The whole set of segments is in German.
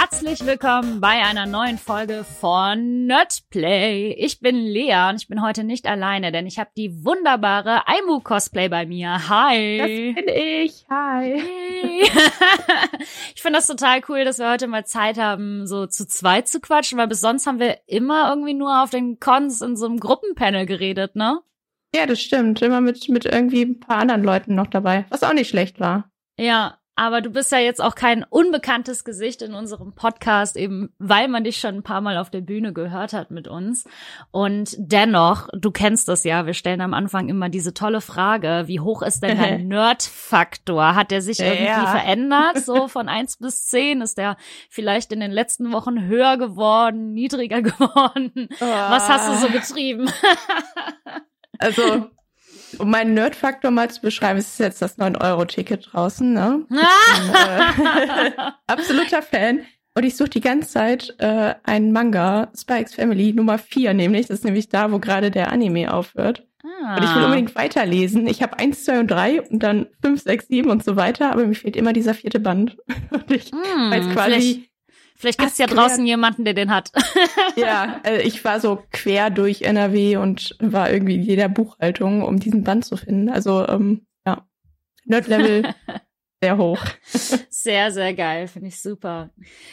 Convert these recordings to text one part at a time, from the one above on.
Herzlich willkommen bei einer neuen Folge von Nerdplay. Ich bin Lea und ich bin heute nicht alleine, denn ich habe die wunderbare Aimu Cosplay bei mir. Hi. Das bin ich. Hi. Hey. ich finde das total cool, dass wir heute mal Zeit haben, so zu zweit zu quatschen, weil bis sonst haben wir immer irgendwie nur auf den Cons in so einem Gruppenpanel geredet, ne? Ja, das stimmt. Immer mit, mit irgendwie ein paar anderen Leuten noch dabei, was auch nicht schlecht war. Ja, aber du bist ja jetzt auch kein unbekanntes Gesicht in unserem Podcast, eben weil man dich schon ein paar Mal auf der Bühne gehört hat mit uns. Und dennoch, du kennst das ja, wir stellen am Anfang immer diese tolle Frage, wie hoch ist denn dein Nerd-Faktor? Hat der sich irgendwie Ja. verändert? So von eins bis zehn Ist der vielleicht in den letzten Wochen höher geworden, niedriger geworden? Was hast du so getrieben? Also, um meinen Nerd-Faktor mal zu beschreiben, es ist jetzt das 9-Euro-Ticket draußen, ne? äh, absoluter Fan. Und ich suche die ganze Zeit äh, einen Manga, Spikes Family Nummer 4 nämlich. Das ist nämlich da, wo gerade der Anime aufhört. Und ich will Ah. unbedingt weiterlesen. Ich habe 1, 2 und 3 und dann 5, 6, 7 und so weiter, aber mir fehlt immer dieser vierte Band. Und ich Hm, weiß quasi, vielleicht gibt's ja abgeklärt. draußen jemanden, der den hat. ja, äh, ich war so quer durch NRW und war irgendwie in jeder Buchhaltung, um diesen Band zu finden. Also, ähm, ja, Nerd-Level sehr hoch. Sehr, sehr geil, finde ich super.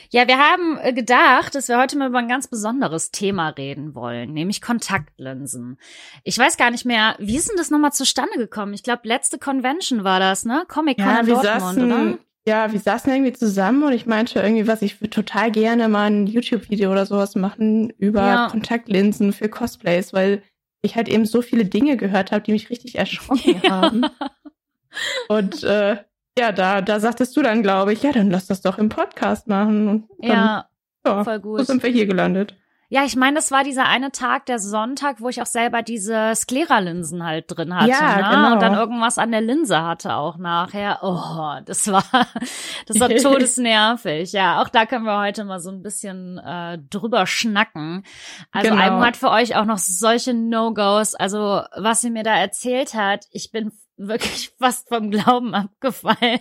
Ja, wir haben äh, gedacht, dass wir heute mal über ein ganz besonderes Thema reden wollen, nämlich Kontaktlinsen. Ich weiß gar nicht mehr, wie ist denn das nochmal zustande gekommen? Ich glaube, letzte Convention war das, ne? Comic-Con Ja, in Dortmund, saßen, oder? Ja, wir saßen irgendwie zusammen und ich meinte irgendwie, was ich würde total gerne mal ein YouTube-Video oder sowas machen über Ja. Kontaktlinsen für Cosplays, weil ich halt eben so viele Dinge gehört habe, die mich richtig erschrocken haben. Und äh, ja, da, da sagtest du dann, glaube ich, ja, dann lass das doch im Podcast machen. Und dann, Ja, ja, voll so gut. sind wir hier gelandet. Ja, ich meine, das war dieser eine Tag, der Sonntag, wo ich auch selber diese Sklera-Linsen halt drin hatte, Ja, ne? genau. Und dann irgendwas an der Linse hatte auch nachher. Oh, das war, das war todesnervig. Ja, auch da können wir heute mal so ein bisschen äh, drüber schnacken. Also Genau. Almo hat für euch auch noch solche No-Gos. Also was sie mir da erzählt hat, ich bin wirklich fast vom Glauben abgefallen,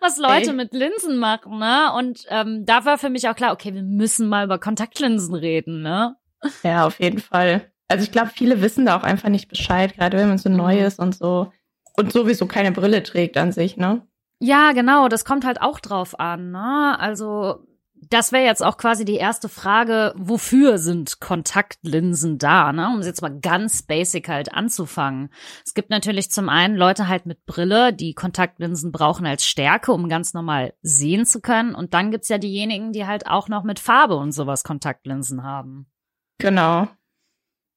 was Leute Ey. mit Linsen machen, ne? Und ähm, da war für mich auch klar, okay, wir müssen mal über Kontaktlinsen reden, ne? Ja, auf jeden Fall. Also ich glaube, viele wissen da auch einfach nicht Bescheid, gerade wenn man so neu Mhm. ist und so. Und sowieso keine Brille trägt an sich, ne? Ja, genau, das kommt halt auch drauf an, ne? Also das wäre jetzt auch quasi die erste Frage, wofür sind Kontaktlinsen da, ne? Um es jetzt mal ganz basic halt anzufangen. Es gibt natürlich zum einen Leute halt mit Brille, die Kontaktlinsen brauchen als Stärke, um ganz normal sehen zu können. Und dann gibt's ja diejenigen, die halt auch noch mit Farbe und sowas Kontaktlinsen haben. Genau.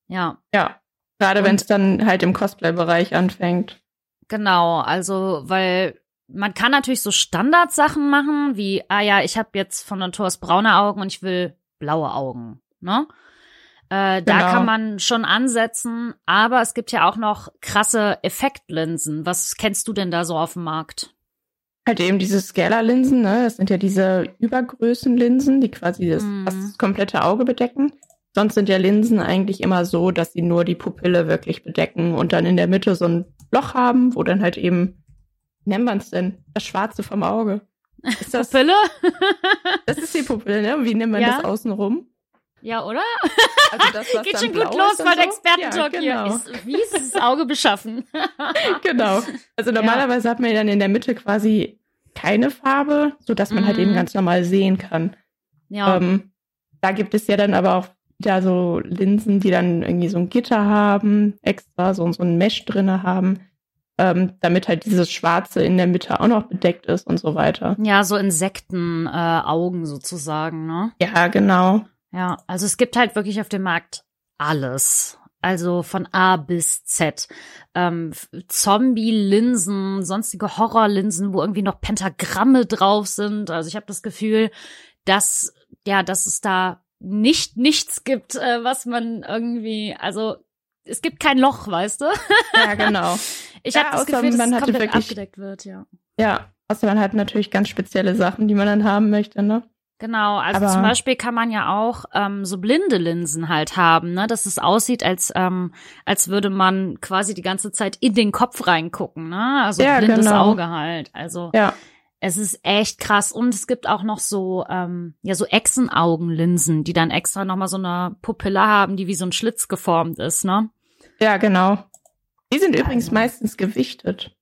Ja, Ja. Gerade wenn es dann halt im Cosplay-Bereich anfängt. Genau, also weil man kann natürlich so Standardsachen machen, wie, ah ja, ich habe jetzt von Natur aus braune Augen und ich will blaue Augen, ne? Äh, da Genau. kann man schon ansetzen, aber es gibt ja auch noch krasse Effektlinsen. Was kennst du denn da so auf dem Markt? Halt eben diese Scalar-Linsen, ne? Das sind ja diese Übergrößenlinsen, die quasi das, fast das komplette Auge bedecken. Sonst sind ja Linsen eigentlich immer so, dass sie nur die Pupille wirklich bedecken und dann in der Mitte so ein Loch haben, wo dann halt eben, nennt man es denn? Das Schwarze vom Auge. Ist das, Pupille? das ist die Pupille, ne? Wie nennt man Ja. das außenrum? ja, oder? Also das, Geht schon gut los und bei der so? Expertentalk ja, hier. genau. Ist, wie ist das Auge beschaffen? genau. Also normalerweise hat man ja dann in der Mitte quasi keine Farbe, so dass man halt Mhm. eben ganz normal sehen kann. ja. Ähm, da gibt es ja dann aber auch wieder so Linsen, die dann irgendwie so ein Gitter haben, extra so, so ein Mesh drinne haben, ähm, damit halt dieses Schwarze in der Mitte auch noch bedeckt ist und so weiter. ja, so Insektenaugen äh, Augen sozusagen, ne? Ja, genau. Ja, also es gibt halt wirklich auf dem Markt alles. Also von A bis Z. Ähm, Zombie-Linsen, sonstige Horrorlinsen, wo irgendwie noch Pentagramme drauf sind. Also ich habe das Gefühl, dass, ja, dass es da nicht nichts gibt, äh, was man irgendwie, also es gibt kein Loch, weißt du? Ja, genau. Ich Ja, habe das Gefühl, dass man es komplett wirklich- abgedeckt wird, ja. Ja, außer man hat natürlich ganz spezielle Sachen, die man dann haben möchte, ne? Genau, also Aber- zum Beispiel kann man ja auch ähm, so blinde Linsen halt haben, ne, dass es aussieht, als ähm, als würde man quasi die ganze Zeit in den Kopf reingucken, ne, also Ja, blindes genau. Auge halt. Also Ja. Es ist echt krass. Und es gibt auch noch so, ähm, ja, so Echsenaugenlinsen, die dann extra nochmal so eine Pupille haben, die wie so ein Schlitz geformt ist, ne? Ja, genau. Die sind übrigens meistens gewichtet.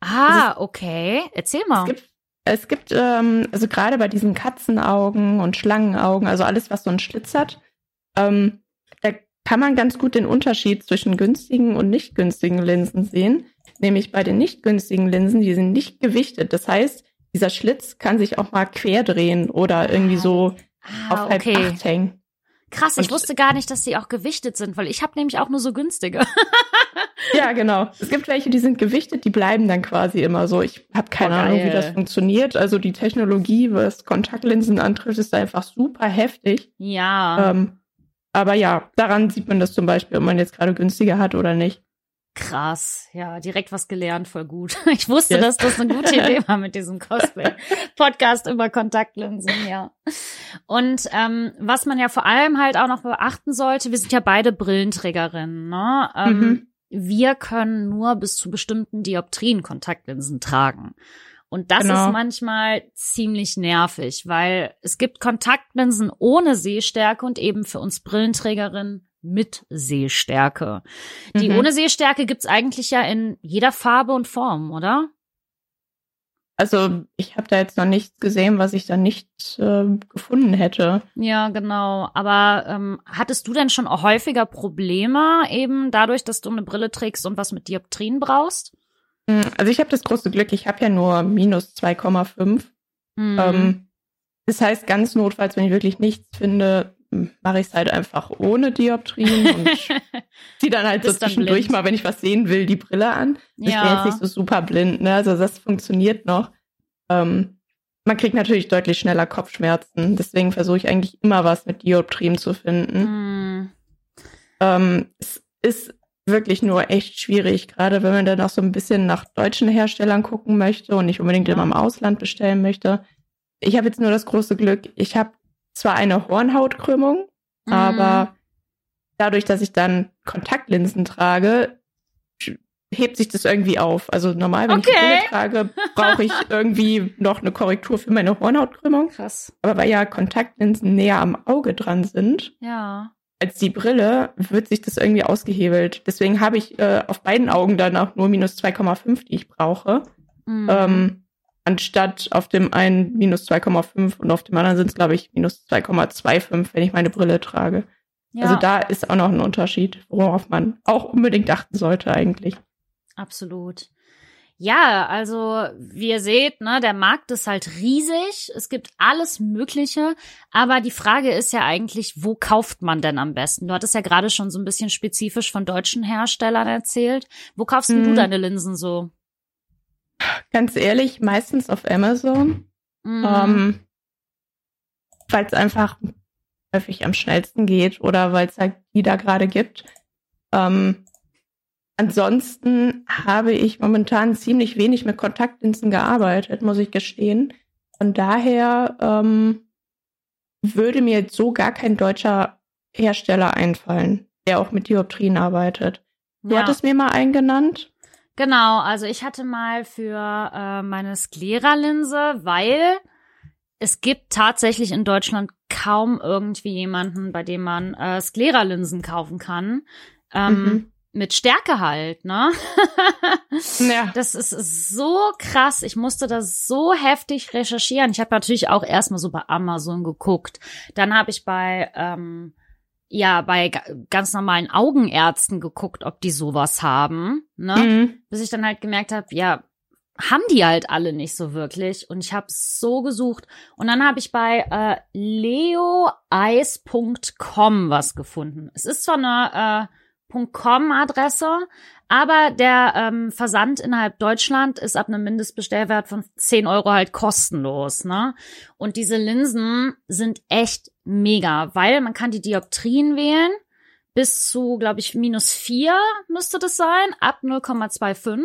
Ah, okay. Erzähl mal. Es gibt, es gibt ähm, also gerade bei diesen Katzenaugen und Schlangenaugen, also alles, was so einen Schlitz hat, ähm, da kann man ganz gut den Unterschied zwischen günstigen und nicht günstigen Linsen sehen. Nämlich bei den nicht günstigen Linsen, die sind nicht gewichtet. Das heißt, dieser Schlitz kann sich auch mal quer drehen oder irgendwie so ah, auf halb okay. acht hängen. Krass, ich und wusste gar nicht, dass die auch gewichtet sind, weil ich habe nämlich auch nur so günstige. ja, genau. Es gibt welche, die sind gewichtet, die bleiben dann quasi immer so. Ich habe keine oh, Ahnung, wie das funktioniert. Also die Technologie, was Kontaktlinsen antrifft, ist einfach super heftig. Ja. Ähm, aber ja, daran sieht man das zum Beispiel, ob man jetzt gerade günstiger hat oder nicht. Krass, ja, direkt was gelernt, voll gut. Ich wusste, yes. dass das eine gute Idee war mit diesem Cosplay-Podcast über Kontaktlinsen, ja. Und ähm, was man ja vor allem halt auch noch beachten sollte, wir sind ja beide Brillenträgerinnen, ne? Ähm, mhm. Wir können nur bis zu bestimmten Dioptrien Kontaktlinsen tragen. Und das genau. ist manchmal ziemlich nervig, weil es gibt Kontaktlinsen ohne Sehstärke und eben für uns Brillenträgerinnen mit Sehstärke. Die mhm. ohne Sehstärke gibt's eigentlich ja in jeder Farbe und Form, oder? Also ich habe da jetzt noch nichts gesehen, was ich da nicht äh, gefunden hätte. Ja, genau. Aber ähm, hattest du denn schon häufiger Probleme eben dadurch, dass du eine Brille trägst und was mit Dioptrien brauchst? Hm, also ich habe das große Glück, ich habe ja nur minus 2,5. Mhm. Ähm, das heißt, ganz notfalls, wenn ich wirklich nichts finde, mache ich es halt einfach ohne Dioptrien und ziehe dann halt so zwischendurch mal, wenn ich was sehen will, die Brille an. Ich ja. bin jetzt nicht so super blind, ne? Also das funktioniert noch. Ähm, man kriegt natürlich deutlich schneller Kopfschmerzen. Deswegen versuche ich eigentlich immer was mit Dioptrien zu finden. Mm. Ähm, es ist wirklich nur echt schwierig, gerade wenn man dann auch so ein bisschen nach deutschen Herstellern gucken möchte und nicht unbedingt ja. immer im Ausland bestellen möchte. Ich habe jetzt nur das große Glück, ich habe zwar eine Hornhautkrümmung, mhm. aber dadurch, dass ich dann Kontaktlinsen trage, hebt sich das irgendwie auf. Also normal, wenn okay. ich Brille trage, brauche ich irgendwie noch eine Korrektur für meine Hornhautkrümmung. Krass. Aber weil ja Kontaktlinsen näher am Auge dran sind, ja. als die Brille, wird sich das irgendwie ausgehebelt. Deswegen habe ich äh, auf beiden Augen dann auch nur minus 2,5, die ich brauche. Mhm. Ähm, anstatt auf dem einen minus 2,5 und auf dem anderen sind es, glaube ich, minus 2,25, wenn ich meine Brille trage. Ja. Also da ist auch noch ein Unterschied, worauf man auch unbedingt achten sollte eigentlich. Absolut. Ja, also wie ihr seht, ne, der Markt ist halt riesig. Es gibt alles Mögliche, aber die Frage ist ja eigentlich, wo kauft man denn am besten? Du hattest ja gerade schon so ein bisschen spezifisch von deutschen Herstellern erzählt. Wo kaufst hm. du deine Linsen so? Ganz ehrlich, meistens auf Amazon. Mhm. Ähm, weil es einfach häufig am schnellsten geht oder weil es halt die da gerade gibt. Ähm, ansonsten habe ich momentan ziemlich wenig mit Kontaktlinsen gearbeitet, muss ich gestehen. Von daher ähm, würde mir jetzt so gar kein deutscher Hersteller einfallen, der auch mit Dioptrien arbeitet. Du ja. hattest mir mal einen genannt. Genau, also ich hatte mal für äh, meine Sklera-Linse, weil es gibt tatsächlich in Deutschland kaum irgendwie jemanden, bei dem man äh, Sklera-Linsen kaufen kann. Ähm, mhm. Mit Stärke halt, ne? ja. Das ist so krass. Ich musste das so heftig recherchieren. Ich habe natürlich auch erstmal so bei Amazon geguckt. Dann habe ich bei ähm, ja bei ganz normalen Augenärzten geguckt, ob die sowas haben, ne? Mhm. Bis ich dann halt gemerkt habe, ja, haben die halt alle nicht so wirklich und ich habe so gesucht und dann habe ich bei äh, leoeis.com was gefunden. Es ist zwar eine äh, .com-Adresse, aber der ähm, Versand innerhalb Deutschland ist ab einem Mindestbestellwert von 10 Euro halt kostenlos, ne? Und diese Linsen sind echt mega, weil man kann die Dioptrien wählen bis zu, glaube ich, minus vier müsste das sein, ab 0,25.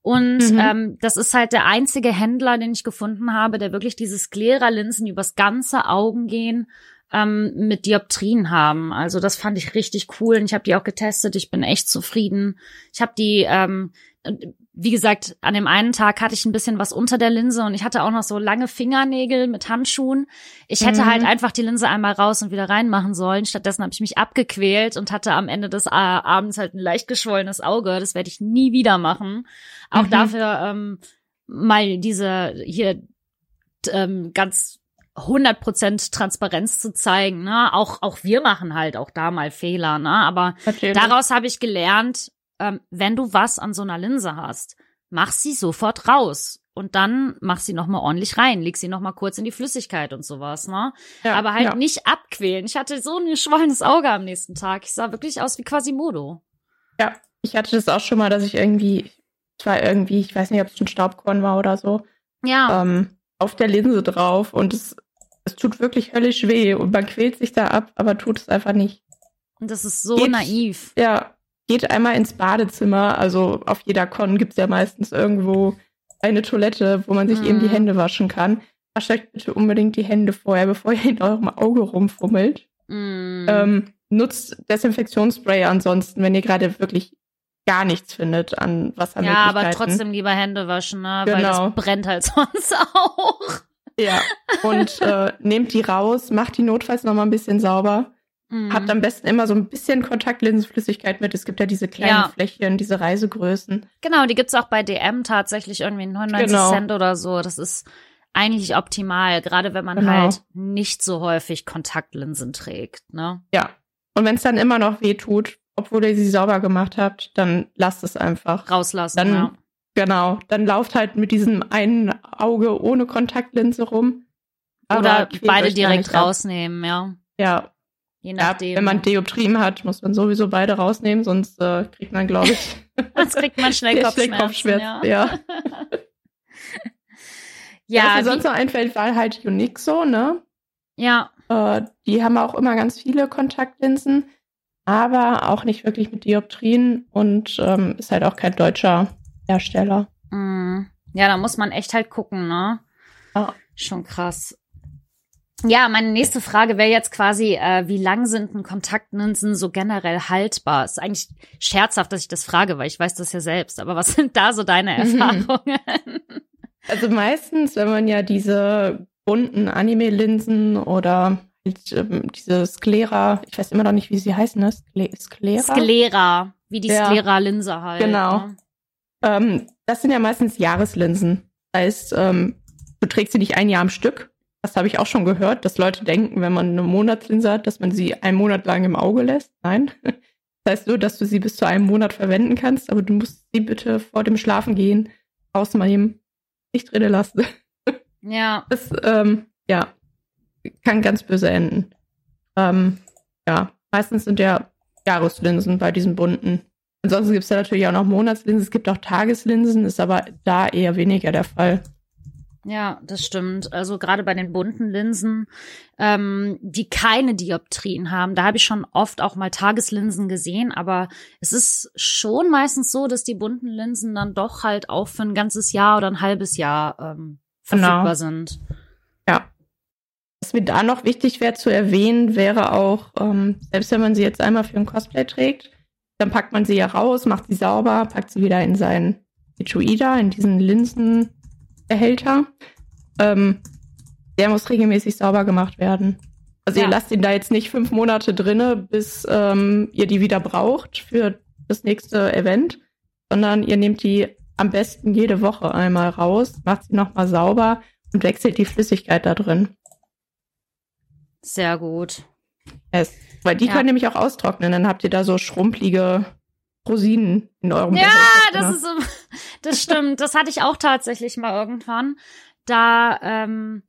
Und mhm. ähm, das ist halt der einzige Händler, den ich gefunden habe, der wirklich diese Sklera-Linsen übers ganze Augen gehen ähm, mit Dioptrien haben. Also das fand ich richtig cool und ich habe die auch getestet. Ich bin echt zufrieden. Ich habe die ähm, wie gesagt, an dem einen Tag hatte ich ein bisschen was unter der Linse und ich hatte auch noch so lange Fingernägel mit Handschuhen. Ich hätte Mhm. halt einfach die Linse einmal raus und wieder reinmachen sollen. Stattdessen habe ich mich abgequält und hatte am Ende des äh, Abends halt ein leicht geschwollenes Auge. Das werde ich nie wieder machen. Auch Mhm. dafür ähm, mal diese hier ähm, ganz 100% Transparenz zu zeigen. Ne? Auch, auch wir machen halt auch da mal Fehler. Ne? Aber Natürlich. Daraus habe ich gelernt, ähm, wenn du was an so einer Linse hast, mach sie sofort raus und dann mach sie noch mal ordentlich rein, leg sie noch mal kurz in die Flüssigkeit und sowas, ne? Ja, Aber halt ja. nicht abquälen. Ich hatte so ein geschwollenes Auge am nächsten Tag. Ich sah wirklich aus wie Quasimodo. Ja, ich hatte das auch schon mal, dass ich irgendwie, es war irgendwie, ich weiß nicht, ob es ein Staubkorn war oder so, Ja, ähm, auf der Linse drauf und es, es tut wirklich höllisch weh und man quält sich da ab, aber tut es einfach nicht. und das ist so geht- naiv. Ja, geht einmal ins Badezimmer, also auf jeder Con gibt's ja meistens irgendwo eine Toilette, wo man sich eben die Mhm. Hände waschen kann. Wascht euch bitte unbedingt die Hände vorher, bevor ihr in eurem Auge rumfummelt. Mm. Ähm, nutzt Desinfektionsspray ansonsten, wenn ihr gerade wirklich gar nichts findet an ja, Wassermöglichkeiten. aber trotzdem lieber Hände waschen, ne? Weil Genau. das brennt halt sonst auch. Ja, und äh, nehmt die raus, macht die notfalls noch mal ein bisschen sauber. Mm. Habt am besten immer so ein bisschen Kontaktlinsenflüssigkeit mit. Es gibt ja diese kleinen Ja. Fläschchen, diese Reisegrößen. Genau, die gibt's auch bei DM tatsächlich irgendwie 99 Genau. Cent oder so. Das ist eigentlich optimal, gerade wenn man Genau. halt nicht so häufig Kontaktlinsen trägt, ne? Ja. Und wenn es dann immer noch weh tut, obwohl ihr sie sauber gemacht habt, dann lasst es einfach. Rauslassen, Dann, ja. Genau, dann lauft halt mit diesem einen Auge ohne Kontaktlinse rum. Aber Oder beide direkt rausnehmen, ja. Ja, Je ja, nachdem. wenn man Dioptrien hat, muss man sowieso beide rausnehmen, sonst äh, kriegt man, glaube ich, Sonst kriegt man schnell Kopfschmerzen, Kopfschmerzen. ja. Ja. Ja, Was mir sonst noch einfällt, war halt Unixo, ne? ja, Äh, die haben auch immer ganz viele Kontaktlinsen, aber auch nicht wirklich mit Dioptrien und ähm, ist halt auch kein deutscher Hersteller. mm. ja, da muss man echt halt gucken, ne? Ja. Schon krass. Ja, meine nächste Frage wäre jetzt quasi, äh, wie lang sind denn Kontaktlinsen so generell haltbar? Ist eigentlich scherzhaft, dass ich das frage, weil ich weiß das ja selbst. Aber was sind da so deine Mhm. Erfahrungen? Also meistens, wenn man ja diese bunten Anime-Linsen oder halt, ähm, diese Sklera, ich weiß immer noch nicht, wie sie heißen, ne? Skle Sklera? Sklera, wie die Ja. Sklera-Linse halt. Genau. Ne? Ähm, das sind ja meistens Jahreslinsen. Das heißt, ähm, du trägst sie nicht ein Jahr am Stück. Das habe ich auch schon gehört, dass Leute denken, wenn man eine Monatslinse hat, dass man sie einen Monat lang im Auge lässt. Nein. Das heißt nur, dass du sie bis zu einem Monat verwenden kannst, aber du musst sie bitte vor dem Schlafengehen ausnehmen, nicht drinnen lassen. Ja, Das, ähm, ja, kann ganz böse enden. Ähm, ja, meistens sind ja Jahreslinsen bei diesen bunten. Ansonsten gibt es ja natürlich auch noch Monatslinsen, es gibt auch Tageslinsen, ist aber da eher weniger der Fall. ja, das stimmt. Also gerade bei den bunten Linsen, ähm, die keine Dioptrien haben, da habe ich schon oft auch mal Tageslinsen gesehen, aber es ist schon meistens so, dass die bunten Linsen dann doch halt auch für ein ganzes Jahr oder ein halbes Jahr ähm, verfügbar Genau. sind. Ja. Was mir da noch wichtig wäre zu erwähnen, wäre auch, ähm, selbst wenn man sie jetzt einmal für ein Cosplay trägt, dann packt man sie ja raus, macht sie sauber, packt sie wieder in seinen Etui da, in diesen Linsenbehälter. Ähm, der muss regelmäßig sauber gemacht werden. Also Ja. ihr lasst ihn da jetzt nicht fünf Monate drinne, bis ähm, ihr die wieder braucht für das nächste Event, sondern ihr nehmt die am besten jede Woche einmal raus, macht sie nochmal sauber und wechselt die Flüssigkeit da drin. Sehr gut. Es, weil die Ja. können nämlich auch austrocknen, dann habt ihr da so schrumpelige Rosinen in eurem Ja, Behälter das drin. ist das stimmt. Das hatte ich auch tatsächlich mal irgendwann. Da, ähm,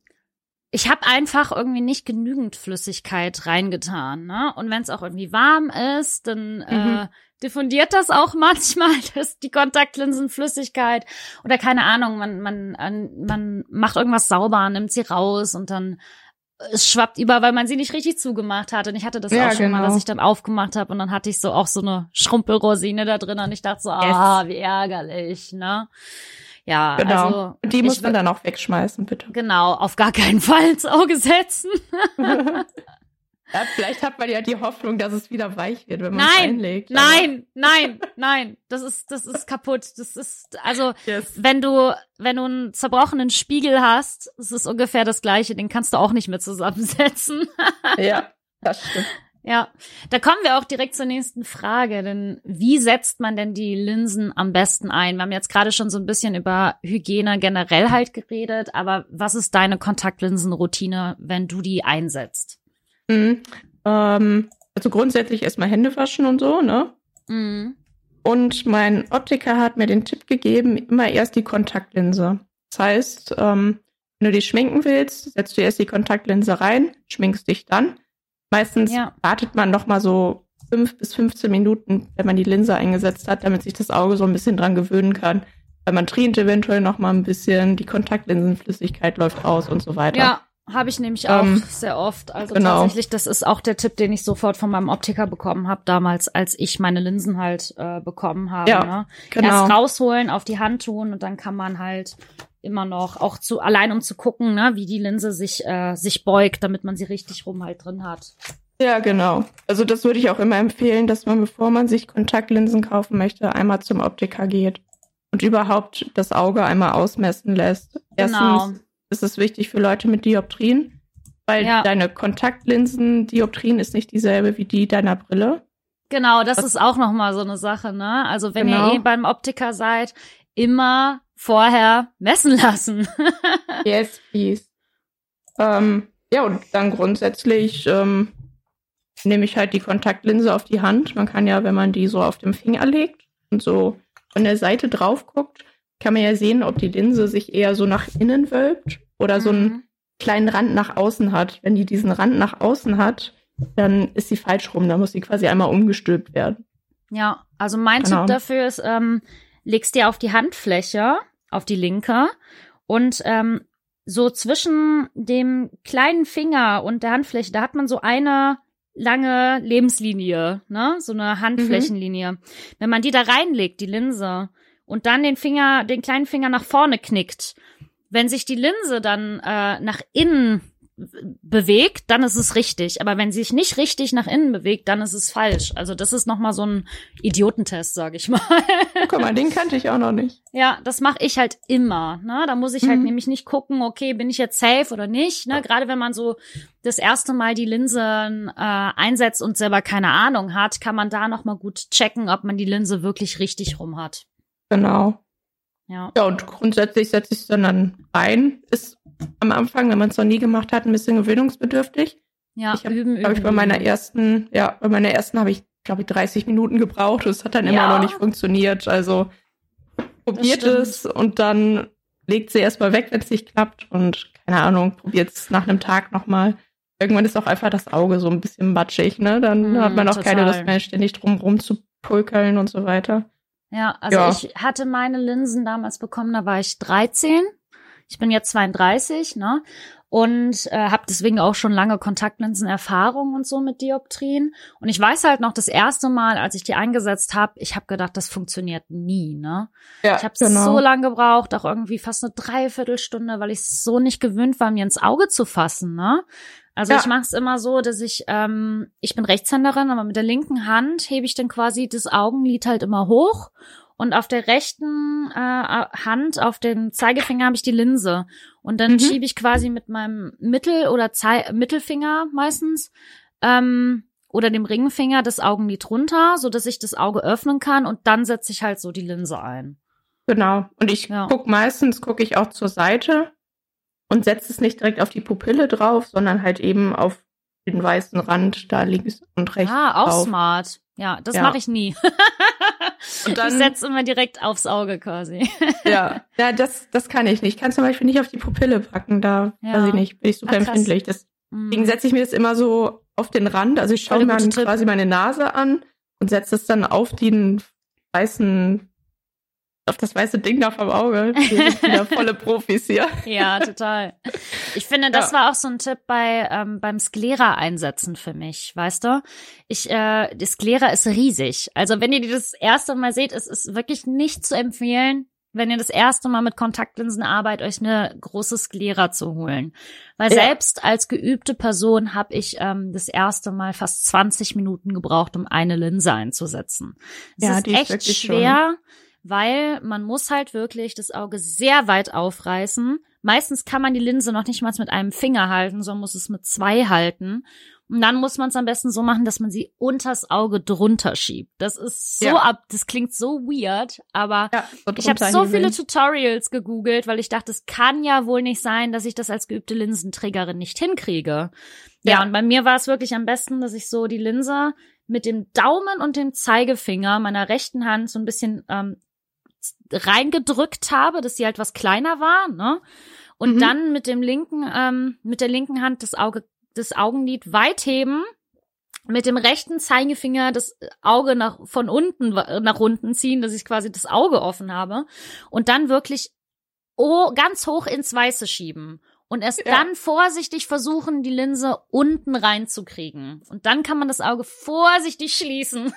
ich habe einfach irgendwie nicht genügend Flüssigkeit reingetan, ne? Und wenn es auch irgendwie warm ist, dann äh, Mhm. diffundiert das auch manchmal, dass die Kontaktlinsenflüssigkeit oder keine Ahnung, man man an- man macht irgendwas sauber, nimmt sie raus und dann es schwappt über, weil man sie nicht richtig zugemacht hat. Und ich hatte das Ja, auch schon mal, genau. dass ich dann aufgemacht habe und dann hatte ich so auch so eine Schrumpelrosine da drin und ich dachte so, ah, wie ärgerlich, ne? Ja, Genau. also Und die muss man dann auch wegschmeißen, bitte. genau auf gar keinen Fall ins Auge setzen. Ja, vielleicht hat man ja die Hoffnung, dass es wieder weich wird, wenn man es einlegt. Nein, nein, nein, das ist, das ist kaputt. Das ist, also, yes. wenn du, wenn du einen zerbrochenen Spiegel hast, das ist ungefähr das Gleiche, den kannst du auch nicht mehr zusammensetzen. ja, das stimmt. Ja, da kommen wir auch direkt zur nächsten Frage, denn wie setzt man denn die Linsen am besten ein? Wir haben jetzt gerade schon so ein bisschen über Hygiene generell halt geredet, aber was ist deine Kontaktlinsenroutine, wenn du die einsetzt? Mhm. Ähm, also grundsätzlich erstmal Hände waschen und so, ne? Mhm. Und mein Optiker hat mir den Tipp gegeben, immer erst die Kontaktlinse. Das heißt, ähm, wenn du dich schminken willst, setzt du erst die Kontaktlinse rein, schminkst dich dann Meistens ja. wartet man noch mal so fünf bis 15 Minuten, wenn man die Linse eingesetzt hat, damit sich das Auge so ein bisschen dran gewöhnen kann. Weil man trient eventuell noch mal ein bisschen, die Kontaktlinsenflüssigkeit läuft aus und so weiter. Ja, habe ich nämlich auch ähm, sehr oft. Also genau. tatsächlich, das ist auch der Tipp, den ich sofort von meinem Optiker bekommen habe damals, als ich meine Linsen halt äh, bekommen habe. Ja, ne? genau. Erst rausholen, auf die Hand tun und dann kann man halt immer noch, auch zu, allein um zu gucken, ne, wie die Linse sich, äh, sich beugt, damit man sie richtig rum halt drin hat. Ja, genau. Also das würde ich auch immer empfehlen, dass man, bevor man sich Kontaktlinsen kaufen möchte, einmal zum Optiker geht und überhaupt das Auge einmal ausmessen lässt. Genau. Ist es wichtig für Leute mit Dioptrien, weil ja. deine Kontaktlinsen-Dioptrien ist nicht dieselbe wie die deiner Brille. Genau, das Was? ist auch nochmal so eine Sache, ne? Also wenn genau. ihr eh beim Optiker seid, immer vorher messen lassen. yes, please. Ähm, ja, und dann grundsätzlich ähm, nehme ich halt die Kontaktlinse auf die Hand. Man kann ja, wenn man die so auf dem Finger legt und so von der Seite drauf guckt, kann man ja sehen, ob die Linse sich eher so nach innen wölbt oder mhm. so einen mhm. kleinen Rand nach außen hat. Wenn die diesen Rand nach außen hat, dann ist sie falsch rum. Da muss sie quasi einmal umgestülpt werden. Ja, also mein genau. Tipp dafür ist, ähm, legst dir auf die Handfläche, auf die linke und ähm, so zwischen dem kleinen Finger und der Handfläche, da hat man so eine lange Lebenslinie, ne? So eine Handflächenlinie. Mhm. Wenn man die da reinlegt, die Linse, und dann den Finger, den kleinen Finger nach vorne knickt, wenn sich die Linse dann äh, nach innen bewegt, dann ist es richtig. Aber wenn sie sich nicht richtig nach innen bewegt, dann ist es falsch. Also das ist noch mal so ein Idiotentest, sage ich mal. Guck mal, den kannte ich auch noch nicht. Ja, das mache ich halt immer. Ne? Da muss ich halt mhm. nämlich nicht gucken, okay, bin ich jetzt safe oder nicht. Ne? Gerade wenn man so das erste Mal die Linsen äh, einsetzt und selber keine Ahnung hat, kann man da noch mal gut checken, ob man die Linse wirklich richtig rum hat. Genau. Ja. Ja, und grundsätzlich setze ich es dann, dann ein. Ist am Anfang, wenn man es noch nie gemacht hat, ein bisschen gewöhnungsbedürftig. Ja, ich habe, glaube ich, bei meiner ersten, ja, bei meiner ersten habe ich, glaube ich, 30 Minuten gebraucht. Es hat dann ja. immer noch nicht funktioniert. Also probiert es und dann legt sie erstmal weg, wenn es nicht klappt. Und keine Ahnung, probiert es nach einem Tag nochmal. Irgendwann ist auch einfach das Auge so ein bisschen matschig, ne? Dann mm, hat man auch total. keine Lust mehr, ständig drum rum zu pulkeln und so weiter. Ja, also ja. ich hatte meine Linsen damals bekommen, da war ich 13. Ich bin jetzt 32, ne? Und äh, habe deswegen auch schon lange Kontaktlinsenerfahrung und so mit Dioptrien. Und ich weiß halt noch, das erste Mal, als ich die eingesetzt habe, ich habe gedacht, das funktioniert nie, ne? Ja, ich habe genau. so lange gebraucht, auch irgendwie fast eine Dreiviertelstunde, weil ich so nicht gewöhnt war, mir ins Auge zu fassen, ne? Also ja. ich mache es immer so, dass ich, ähm, ich bin Rechtshänderin, aber mit der linken Hand hebe ich dann quasi das Augenlid halt immer hoch und auf der rechten äh, Hand, auf dem Zeigefinger habe ich die Linse und dann mhm. schiebe ich quasi mit meinem Mittel- oder Zei Mittelfinger meistens ähm, oder dem Ringfinger das Augenlid runter, so dass ich das Auge öffnen kann und dann setze ich halt so die Linse ein. Genau. Und ich ja. guck meistens gucke ich auch zur Seite und setzt es nicht direkt auf die Pupille drauf, sondern halt eben auf den weißen Rand da links und rechts. Ah, auch drauf. smart. Ja, das ja. mache ich nie. und dann, ich setze immer direkt aufs Auge quasi. ja, ja, das, das kann ich nicht. Ich kann zum Beispiel nicht auf die Pupille packen, da ja. weiß ich nicht, bin ich super Ach, empfindlich. Deswegen mhm. setze ich mir das immer so auf den Rand. Also ich schaue mir quasi meine Nase an und setze es dann auf den weißen auf das weiße Ding da vom Auge. Wir sind wieder volle Profis hier. ja, total. Ich finde, das ja. war auch so ein Tipp bei ähm, beim Sklera einsetzen für mich, weißt du? Ich, äh, die Sklera ist riesig. Also wenn ihr die das erste Mal seht, es ist wirklich nicht zu empfehlen, wenn ihr das erste Mal mit Kontaktlinsen arbeitet, euch eine große Sklera zu holen. Weil Ja. selbst als geübte Person habe ich ähm, das erste Mal fast 20 Minuten gebraucht, um eine Linse einzusetzen. Es Ja, ist ist echt wirklich schwer, weil man muss halt wirklich das Auge sehr weit aufreißen. Meistens kann man die Linse noch nicht mal mit einem Finger halten, sondern muss es mit zwei halten. Und dann muss man es am besten so machen, dass man sie unters Auge drunter schiebt. Das ist so Ja. ab, das klingt so weird, aber Ja, ich habe so viele Tutorials gegoogelt, weil ich dachte, es kann ja wohl nicht sein, dass ich das als geübte Linsenträgerin nicht hinkriege. Ja, Ja. und bei mir war es wirklich am besten, dass ich so die Linse mit dem Daumen und dem Zeigefinger meiner rechten Hand so ein bisschen ähm, reingedrückt habe, dass sie halt was kleiner war, ne? Und Mhm. dann mit dem linken, ähm, mit der linken Hand das Auge, das Augenlid weit heben, mit dem rechten Zeigefinger das Auge nach, von unten nach unten ziehen, dass ich quasi das Auge offen habe und dann wirklich oh, ganz hoch ins Weiße schieben. Und erst Ja. dann vorsichtig versuchen, die Linse unten reinzukriegen. Und dann kann man das Auge vorsichtig schließen.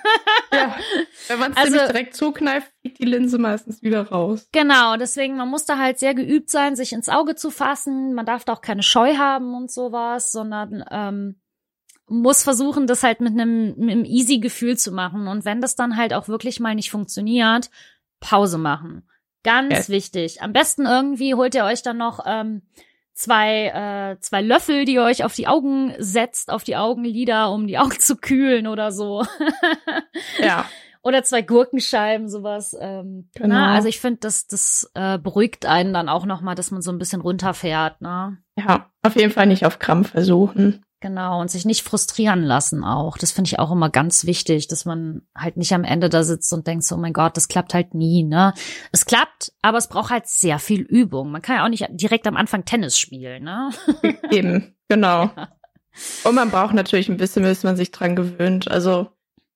Ja, wenn man es Also- nämlich direkt zukneift, fliegt die Linse meistens wieder raus. Genau, deswegen, man muss da halt sehr geübt sein, sich ins Auge zu fassen. Man darf da auch keine Scheu haben und sowas, sondern ähm, muss versuchen, das halt mit einem, mit einem easy Gefühl zu machen. Und wenn das dann halt auch wirklich mal nicht funktioniert, Pause machen. Ganz Yes. wichtig. Am besten irgendwie holt ihr euch dann noch ähm, zwei, äh, zwei Löffel, die ihr euch auf die Augen setzt, auf die Augenlider, um die Augen zu kühlen oder so. Ja, Oder zwei Gurkenscheiben, sowas. Ähm, Genau. Na, also ich finde, das, das äh, beruhigt einen dann auch nochmal, dass man so ein bisschen runterfährt, ne? ja, auf jeden Fall nicht auf Krampf versuchen. Genau, und sich nicht frustrieren lassen auch. Das finde ich auch immer ganz wichtig, dass man halt nicht am Ende da sitzt und denkt so, oh mein Gott, das klappt halt nie, ne? Es klappt, aber es braucht halt sehr viel Übung. Man kann ja auch nicht direkt am Anfang Tennis spielen, ne? Eben, genau. Und man braucht natürlich ein bisschen, bis man sich dran gewöhnt. Also,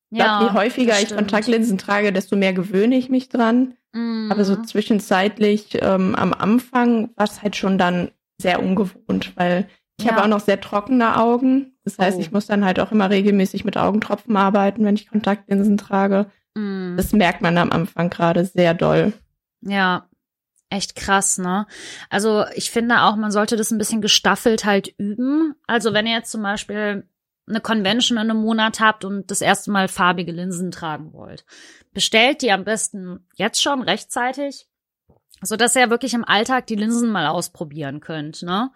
ich glaub, je häufiger ich. Kontaktlinsen trage, desto mehr gewöhne ich mich dran. Mhm. Aber so zwischenzeitlich ähm, am Anfang war es halt schon dann sehr ungewohnt, weil ich Ja. habe auch noch sehr trockene Augen. Das heißt, Oh. ich muss dann halt auch immer regelmäßig mit Augentropfen arbeiten, wenn ich Kontaktlinsen trage. Mhm. Das merkt man am Anfang gerade sehr doll. Ja, echt krass, ne? Also ich finde auch, man sollte das ein bisschen gestaffelt halt üben. Also wenn ihr jetzt zum Beispiel eine Convention in einem Monat habt und das erste Mal farbige Linsen tragen wollt, bestellt die am besten jetzt schon rechtzeitig, so dass ihr wirklich im Alltag die Linsen mal ausprobieren könnt, ne?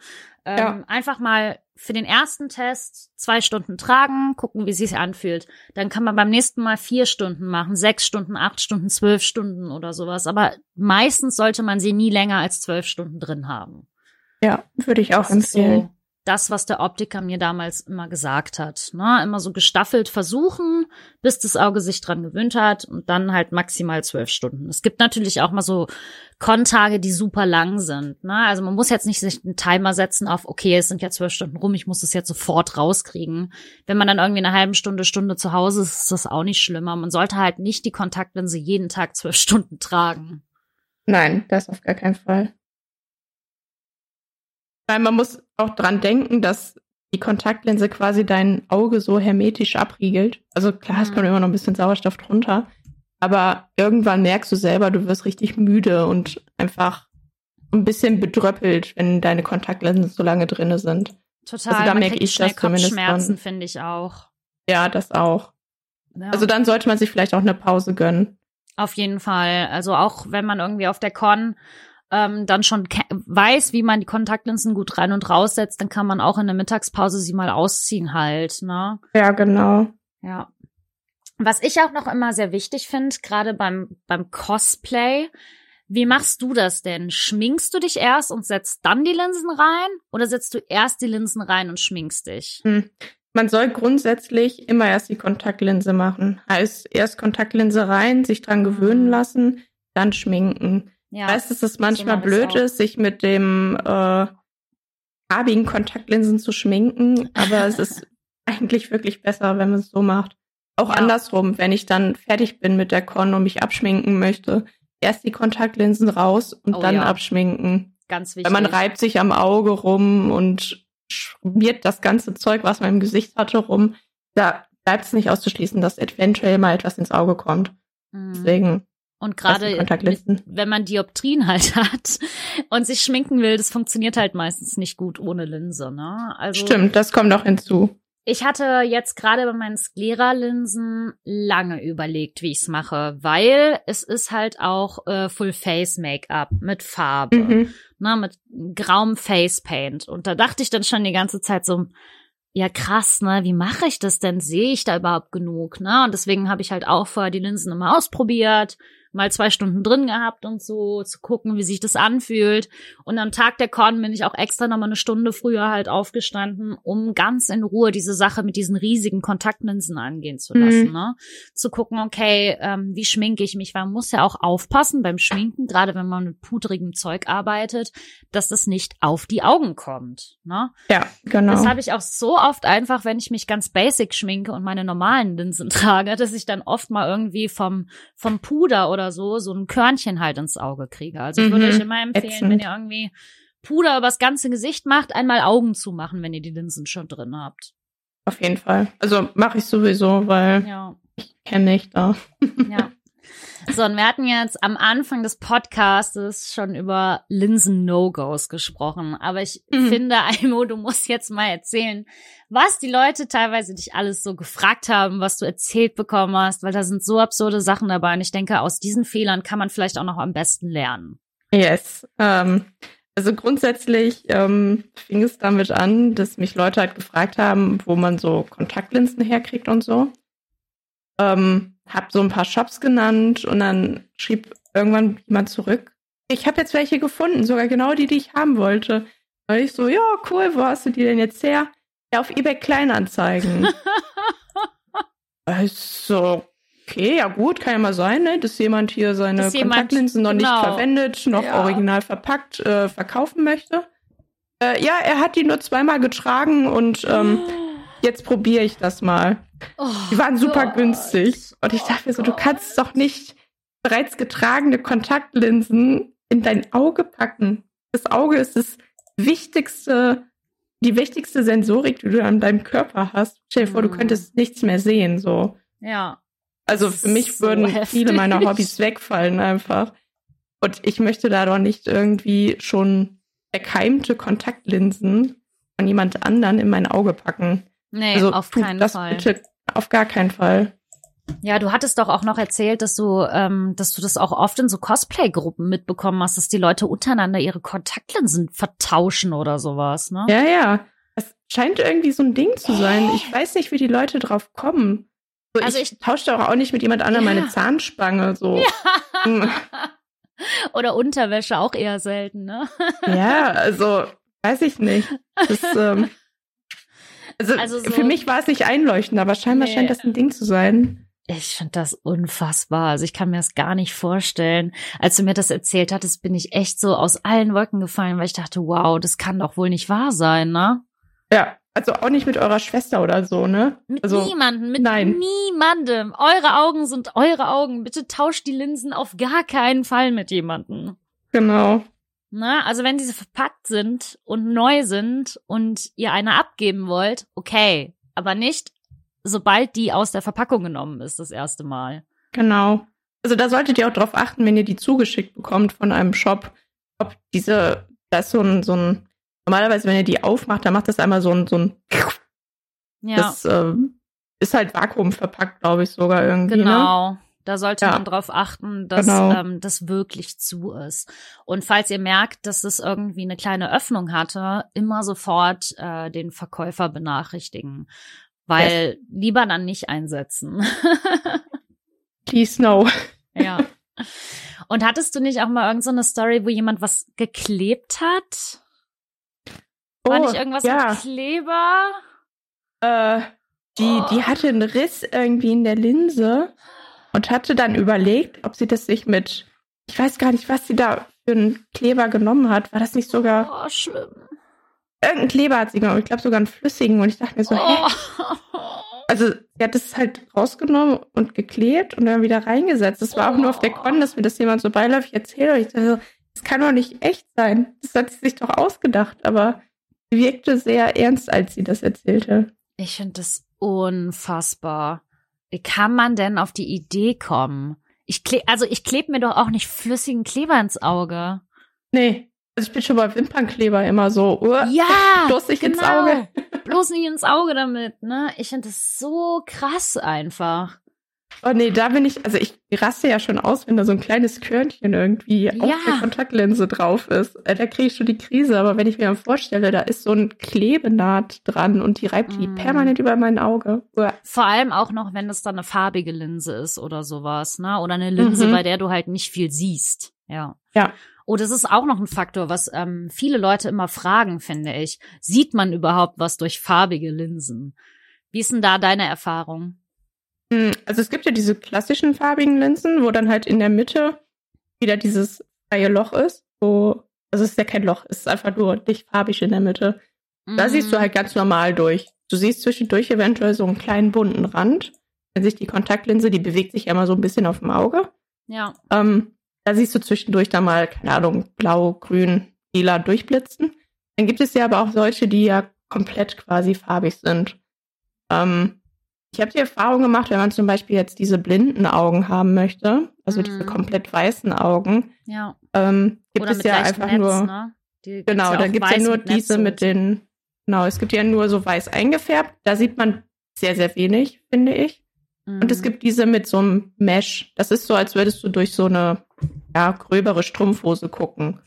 Ähm, Ja. Einfach mal für den ersten Test zwei Stunden tragen, gucken, wie sich anfühlt. Dann kann man beim nächsten Mal vier Stunden machen, sechs Stunden, acht Stunden, zwölf Stunden oder sowas. Aber meistens sollte man sie nie länger als zwölf Stunden drin haben. Ja, würde ich auch Das empfehlen. Das, was der Optiker mir damals immer gesagt hat. Ne? Immer so gestaffelt versuchen, bis das Auge sich dran gewöhnt hat und dann halt maximal zwölf Stunden. Es gibt natürlich auch mal so Kontage, die super lang sind. Ne? Also man muss jetzt nicht sich einen Timer setzen auf, okay, es sind ja zwölf Stunden rum, ich muss das jetzt sofort rauskriegen. Wenn man dann irgendwie eine halbe Stunde, Stunde zu Hause ist, ist das auch nicht schlimmer. Man sollte halt nicht die Kontaktlinse jeden Tag zwölf Stunden tragen. Nein, das auf gar keinen Fall. Weil man muss auch dran denken, dass die Kontaktlinse quasi dein Auge so hermetisch abriegelt. Also klar, es Mhm. kommt immer noch ein bisschen Sauerstoff drunter. Aber irgendwann merkst du selber, du wirst richtig müde und einfach ein bisschen bedröppelt, wenn deine Kontaktlinsen so lange drinne sind. Total. Also da man merk kriegt ich das zumindest Kopfschmerzen, dann. finde ich auch. Ja, das auch. Ja. Also dann sollte man sich vielleicht auch eine Pause gönnen. Auf jeden Fall. Also auch wenn man irgendwie auf der Con ähm, dann schon weiß, wie man die Kontaktlinsen gut rein und raussetzt, dann kann man auch in der Mittagspause sie mal ausziehen halt, ne? Ja, genau. Ja. Was ich auch noch immer sehr wichtig finde, gerade beim, beim Cosplay, wie machst du das denn? Schminkst du dich erst und setzt dann die Linsen rein? Oder setzt du erst die Linsen rein und schminkst dich? Hm. Man soll grundsätzlich immer erst die Kontaktlinse machen. Heißt, erst Kontaktlinse rein, sich dran gewöhnen Mhm. lassen, dann schminken. Ja. Ich weiß, dass es manchmal blöd ist, sich mit dem äh, farbigen Kontaktlinsen zu schminken, aber es ist eigentlich wirklich besser, wenn man es so macht. Auch Ja. andersrum, wenn ich dann fertig bin mit der Con und mich abschminken möchte, erst die Kontaktlinsen raus und Oh dann ja. abschminken. Ganz wichtig. Weil man reibt sich am Auge rum und schmiert das ganze Zeug, was man im Gesicht hatte, rum. Da bleibt es nicht auszuschließen, dass eventuell mal etwas ins Auge kommt. Mhm. Deswegen Und gerade wenn man Dioptrien halt hat und sich schminken will, das funktioniert halt meistens nicht gut ohne Linse, ne? Also Stimmt, das kommt noch hinzu. Ich hatte jetzt gerade bei meinen Sklera-Linsen lange überlegt, wie ich es mache, weil es ist halt auch äh, Full-Face-Make-up mit Farbe, mhm. ne, mit grauem Face-Paint. Und da dachte ich dann schon die ganze Zeit so, ja krass, ne, wie mache ich das denn? Sehe ich da überhaupt genug, ne? Und deswegen habe ich halt auch vorher die Linsen immer ausprobiert, mal zwei Stunden drin gehabt und so, zu gucken, wie sich das anfühlt. Und am Tag der Con bin ich auch extra nochmal eine Stunde früher halt aufgestanden, um ganz in Ruhe diese Sache mit diesen riesigen Kontaktlinsen angehen zu lassen. Mhm. Ne? Zu gucken, okay, ähm, wie schminke ich mich? Weil man muss ja auch aufpassen beim Schminken, gerade wenn man mit pudrigem Zeug arbeitet, dass das nicht auf die Augen kommt. Ne? Ja, genau. Das habe ich auch so oft einfach, wenn ich mich ganz basic schminke und meine normalen Linsen trage, dass ich dann oft mal irgendwie vom, vom Puder oder oder so, so ein Körnchen halt ins Auge kriege. Also ich würde mhm. euch immer empfehlen, Ätzend. wenn ihr irgendwie Puder übers ganze Gesicht macht, einmal Augen zu machen, wenn ihr die Linsen schon drin habt. Auf jeden Fall. Also mache ich sowieso, weil ja. ich kenne nicht da. Ja. So, und wir hatten jetzt am Anfang des Podcastes schon über Linsen-No-Gos gesprochen. Aber ich mhm. finde, Aimo, du musst jetzt mal erzählen, was die Leute teilweise dich alles so gefragt haben, was du erzählt bekommen hast, weil da sind so absurde Sachen dabei. Und ich denke, aus diesen Fehlern kann man vielleicht auch noch am besten lernen. Yes. Ähm, also grundsätzlich ähm, fing es damit an, dass mich Leute halt gefragt haben, wo man so Kontaktlinsen herkriegt und so. Ähm, hab so ein paar Shops genannt und dann schrieb irgendwann jemand zurück. Ich habe jetzt welche gefunden, sogar genau die, die ich haben wollte. Und ich so, ja, cool, wo hast du die denn jetzt her? Ja, auf eBay Kleinanzeigen. so, okay, ja gut, kann ja mal sein, ne, dass jemand hier seine dass Kontaktlinsen jemand, noch genau. nicht verwendet, noch ja. original verpackt äh, verkaufen möchte. Äh, ja, er hat die nur zweimal getragen und ähm, jetzt probiere ich das mal. Oh, die waren super Gott. günstig. Und ich dachte mir so, du kannst doch nicht bereits getragene Kontaktlinsen in dein Auge packen. Das Auge ist das wichtigste, die wichtigste Sensorik, die du an deinem Körper hast. Stell dir vor, du mhm. könntest nichts mehr sehen, so. Ja. Also für mich so würden heftig. viele meiner Hobbys wegfallen einfach. Und ich möchte da doch nicht irgendwie schon erkeimte Kontaktlinsen von jemand anderen in mein Auge packen. Nee, also, auf keinen das Fall. Bitte auf gar keinen Fall. Ja, du hattest doch auch noch erzählt, dass du, ähm, dass du das auch oft in so Cosplay-Gruppen mitbekommen hast, dass die Leute untereinander ihre Kontaktlinsen vertauschen oder sowas, ne? Ja, ja. Es scheint irgendwie so ein Ding zu sein. Ich weiß nicht, wie die Leute drauf kommen. So, also ich, ich tausche doch auch nicht mit jemand anderem ja. meine Zahnspange, so. Ja. Hm. oder Unterwäsche auch eher selten, ne? ja, also weiß ich nicht. Das, ähm, also, also so, für mich war es nicht einleuchtend, aber scheinbar nee. scheint das ein Ding zu sein. Ich finde das unfassbar. Also ich kann mir das gar nicht vorstellen. Als du mir das erzählt hattest, bin ich echt so aus allen Wolken gefallen, weil ich dachte, wow, das kann doch wohl nicht wahr sein, ne? Ja, also auch nicht mit eurer Schwester oder so, ne? Mit also, niemandem, mit nein. niemandem. Eure Augen sind eure Augen. Bitte tauscht die Linsen auf gar keinen Fall mit jemandem. Genau. Na, also wenn diese verpackt sind und neu sind und ihr eine abgeben wollt, okay. Aber nicht, sobald die aus der Verpackung genommen ist, das erste Mal. Genau. Also da solltet ihr auch drauf achten, wenn ihr die zugeschickt bekommt von einem Shop, ob diese, das so ein, so ein, normalerweise, wenn ihr die aufmacht, dann macht das einmal so ein, so ein, ja. das äh, ist halt Vakuum verpackt, glaube ich, sogar irgendwie. Ne? Genau. Ne? Da sollte ja. man darauf achten, dass genau. ähm, das wirklich zu ist. Und falls ihr merkt, dass es irgendwie eine kleine Öffnung hatte, immer sofort äh, den Verkäufer benachrichtigen. Weil yes. lieber dann nicht einsetzen. Please no. Ja. Und hattest du nicht auch mal irgendeine so Story, wo jemand was geklebt hat? War oh, nicht irgendwas ja. mit Kleber? Äh, die, die hatte einen Riss irgendwie in der Linse und hatte dann überlegt, ob sie das sich mit, ich weiß gar nicht, was sie da für einen Kleber genommen hat. War das nicht sogar. Oh, schlimm. Irgendein Kleber hat sie genommen, ich glaube sogar einen flüssigen. Und ich dachte mir so, oh. hä? Also, sie hat es halt rausgenommen und geklebt und dann wieder reingesetzt. Das war auch nur auf der Con, dass mir das jemand so beiläufig erzählt. Und ich dachte so, das kann doch nicht echt sein. Das hat sie sich doch ausgedacht, aber sie wirkte sehr ernst, als sie das erzählte. Ich finde das unfassbar. Wie kann man denn auf die Idee kommen? Ich kleb, also ich klebe mir doch auch nicht flüssigen Kleber ins Auge. Nee. Also ich bin schon bei Wimpernkleber immer so, uh, Ja, bloß nicht ins genau. Auge. bloß nicht ins Auge damit, ne? Ich finde das so krass einfach. Oh nee, da bin ich, also ich raste ja schon aus, wenn da so ein kleines Körnchen irgendwie auf Ja. der Kontaktlinse drauf ist. Äh, Da kriege ich schon die Krise, aber wenn ich mir dann vorstelle, da ist so ein Klebenaht dran und die reibt die Mm. permanent über mein Auge. Uah. Vor allem auch noch, wenn es dann eine farbige Linse ist oder sowas, ne? Oder eine Linse, Mhm. bei der du halt nicht viel siehst. Ja. Ja. Oh, das ist auch noch ein Faktor, was ähm, viele Leute immer fragen, finde ich. Sieht man überhaupt was durch farbige Linsen? Wie ist denn da deine Erfahrung? Hm, Also es gibt ja diese klassischen farbigen Linsen, wo dann halt in der Mitte wieder dieses freie Loch ist. Wo, also es ist ja kein Loch, es ist einfach nur nicht farbig in der Mitte. Da Mhm. siehst du halt ganz normal durch. Du siehst zwischendurch eventuell so einen kleinen bunten Rand. Wenn sich die Kontaktlinse, die bewegt sich ja immer so ein bisschen auf dem Auge. Ja. Ähm, da siehst du zwischendurch da mal, keine Ahnung, blau, grün, lila durchblitzen. Dann gibt es ja aber auch solche, die ja komplett quasi farbig sind. Ähm, ich habe die Erfahrung gemacht, wenn man zum Beispiel jetzt diese blinden Augen haben möchte, also Mhm. diese komplett weißen Augen, Ja. ähm, gibt Oder es ja einfach Netz, nur. ne? Genau, ja da auch gibt's ja nur mit diese mit den, genau, es gibt ja nur so weiß eingefärbt. Da sieht man sehr, sehr wenig, finde ich. Und es Mhm. gibt diese mit so einem Mesh. Das ist so, als würdest du durch so eine, ja, gröbere Strumpfhose gucken.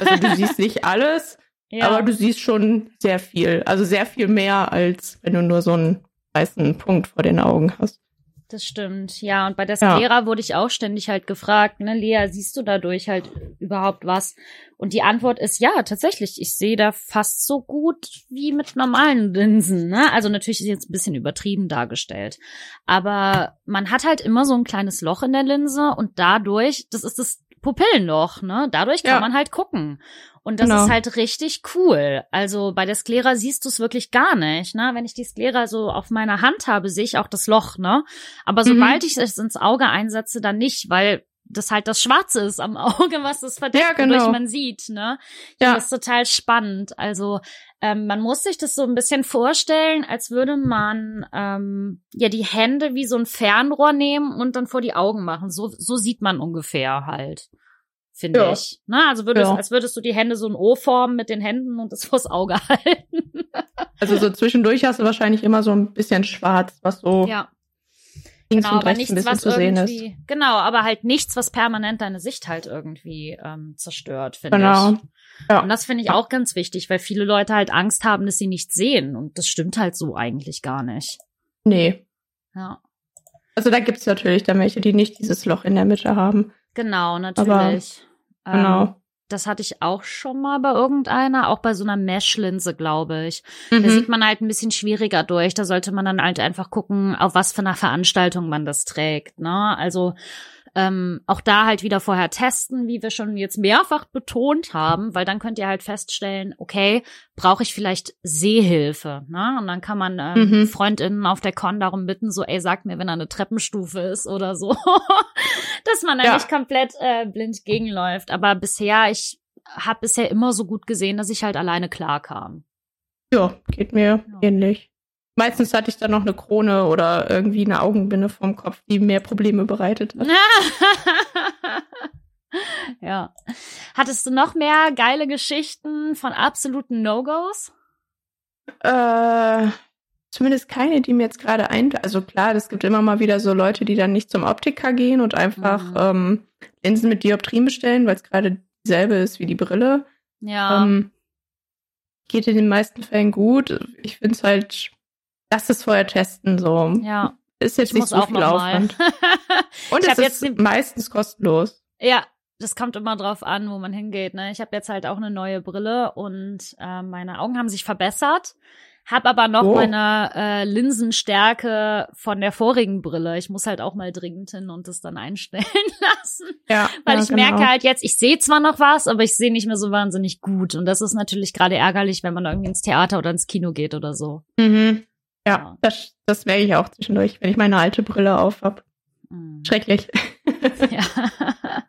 Also du siehst nicht alles, ja. aber du siehst schon sehr viel. Also sehr viel mehr, als wenn du nur so einen weißen Punkt vor den Augen hast. Das stimmt, ja. Und bei der Ja. Sklera wurde ich auch ständig halt gefragt, ne, Lea, siehst du dadurch halt überhaupt was? Und die Antwort ist ja, tatsächlich. Ich sehe da fast so gut wie mit normalen Linsen, ne? Also natürlich ist jetzt ein bisschen übertrieben dargestellt. Aber man hat halt immer so ein kleines Loch in der Linse und dadurch, das ist das Pupillenloch, ne? Dadurch kann Ja. man halt gucken. Und das Genau. ist halt richtig cool. Also bei der Sklera siehst du es wirklich gar nicht, ne? Wenn ich die Sklera so auf meiner Hand habe, sehe ich auch das Loch, ne? Aber Mhm. sobald ich es ins Auge einsetze, dann nicht, weil das halt das Schwarze ist am Auge, was es verdeckt, Ja, genau. wodurch man sieht, ne? Ja. Das ist total spannend. Also ähm, man muss sich das so ein bisschen vorstellen, als würde man ähm, ja die Hände wie so ein Fernrohr nehmen und dann vor die Augen machen. So, so sieht man ungefähr halt. Finde Ja. ich. Na, also würdest, Ja. als würdest du die Hände so ein O formen mit den Händen und das vors Auge halten. Also so zwischendurch hast du wahrscheinlich immer so ein bisschen schwarz, was so ja. links Genau, und aber rechts nichts, ein bisschen zu sehen ist. genau, aber halt nichts, was permanent deine Sicht halt irgendwie ähm, zerstört, finde Genau. ich. Ja. Und das finde ich auch ganz wichtig, weil viele Leute halt Angst haben, dass sie nichts sehen. Und das stimmt halt so eigentlich gar nicht. Nee. Ja, Also da gibt's natürlich dann welche, die nicht dieses Loch in der Mitte haben. genau, natürlich. Genau. Ähm, das hatte ich auch schon mal bei irgendeiner, auch bei so einer Mesh-Linse, glaube ich. Da Mhm. sieht man halt ein bisschen schwieriger durch. Da sollte man dann halt einfach gucken, auf was für einer Veranstaltung man das trägt. Ne? Also ähm, auch da halt wieder vorher testen, wie wir schon jetzt mehrfach betont haben, weil dann könnt ihr halt feststellen, okay, brauche ich vielleicht Sehhilfe. Ne? Und dann kann man ähm, Mhm. Freundinnen auf der Con darum bitten, so, ey, sag mir, wenn da eine Treppenstufe ist oder so, dass man da Ja. nicht komplett äh, blind gegenläuft. Aber bisher, ich habe bisher immer so gut gesehen, dass ich halt alleine klarkam. Ja, geht mir Ja. ähnlich. Meistens hatte ich dann noch eine Krone oder irgendwie eine Augenbinde vom Kopf, die mehr Probleme bereitet hat. ja. Hattest du noch mehr geile Geschichten von absoluten No-Gos? Äh, zumindest keine, die mir jetzt gerade ein. Also klar, es gibt immer mal wieder so Leute, die dann nicht zum Optiker gehen und einfach Mhm. ähm, Linsen mit Dioptrien bestellen, weil es gerade dieselbe ist wie die Brille. Ja. Ähm, geht in den meisten Fällen gut. Ich finde es halt, lass es vorher testen. So ja. ist jetzt Ich nicht so viel. Aufwand. Und Ich es ist ne- meistens kostenlos. ja. Das kommt immer drauf an, wo man hingeht. Ne? Ich habe jetzt halt auch eine neue Brille und äh, meine Augen haben sich verbessert. Hab aber noch Oh. meine äh, Linsenstärke von der vorigen Brille. Ich muss halt auch mal dringend hin und das dann einstellen lassen. Ja, Weil ja, ich genau. merke halt jetzt, ich sehe zwar noch was, aber ich sehe nicht mehr so wahnsinnig gut. Und das ist natürlich gerade ärgerlich, wenn man irgendwie ins Theater oder ins Kino geht oder so. Mhm. Ja, das, das merke ich auch zwischendurch, wenn ich meine alte Brille auf hab. Mhm. Schrecklich. Ja.